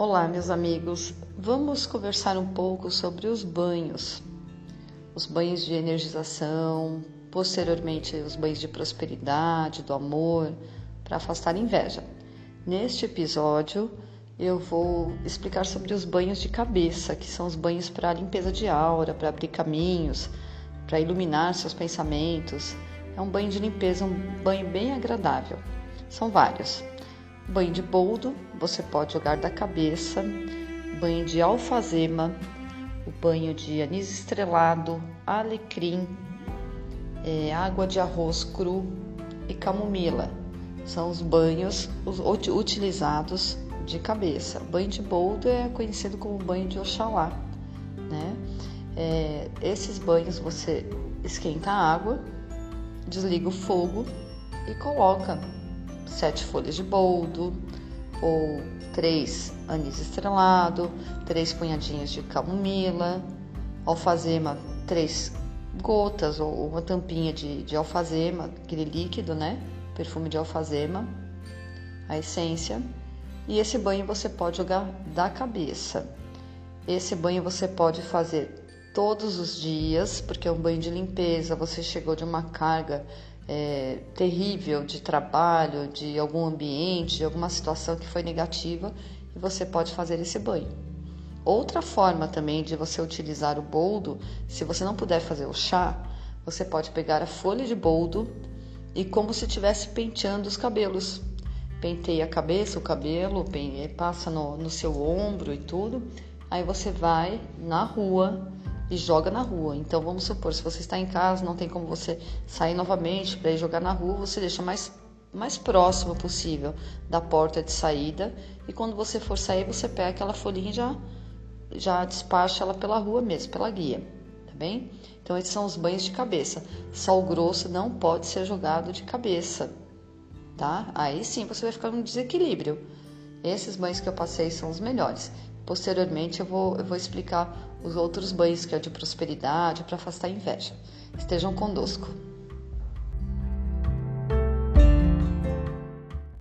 Olá, meus amigos. Vamos conversar um pouco sobre os banhos. Os banhos de energização, posteriormente os banhos de prosperidade, do amor, para afastar inveja. Neste episódio, eu vou explicar sobre os banhos de cabeça, que são os banhos para limpeza de aura, para abrir caminhos, para iluminar seus pensamentos. É um banho de limpeza, um banho bem agradável. São vários. Banho de boldo, você pode jogar da cabeça. Banho de alfazema, o banho de anis estrelado, alecrim, é, água de arroz cru e camomila. São os banhos utilizados de cabeça. Banho de boldo é conhecido como banho de Oxalá. Né? É, esses banhos você esquenta a água, desliga o fogo e coloca sete folhas de boldo, ou três anis estrelado, três punhadinhos de camomila, alfazema, três gotas ou uma tampinha de, de alfazema, aquele líquido, né? Perfume de alfazema, a essência. E esse banho você pode jogar da cabeça. Esse banho você pode fazer todos os dias, porque é um banho de limpeza. Você chegou de uma carga é, terrível de trabalho, de algum ambiente, de alguma situação que foi negativa e você pode fazer esse banho. Outra forma também de você utilizar o boldo, se você não puder fazer o chá, você pode pegar a folha de boldo e como se estivesse penteando os cabelos. Penteia a cabeça, o cabelo, passa no, no seu ombro e tudo. Aí você vai na rua, e joga na rua. Então vamos supor, se você está em casa, não tem como você sair novamente para ir jogar na rua, você deixa mais mais próximo possível da porta de saída e quando você for sair, você pega aquela folhinha e já já despacha ela pela rua mesmo, pela guia, tá bem? Então esses são os banhos de cabeça. Sal grosso não pode ser jogado de cabeça, tá? Aí sim você vai ficar num desequilíbrio. Esses banhos que eu passei são os melhores. Posteriormente eu vou, eu vou explicar os outros banhos que é de prosperidade para afastar a inveja. Estejam conosco.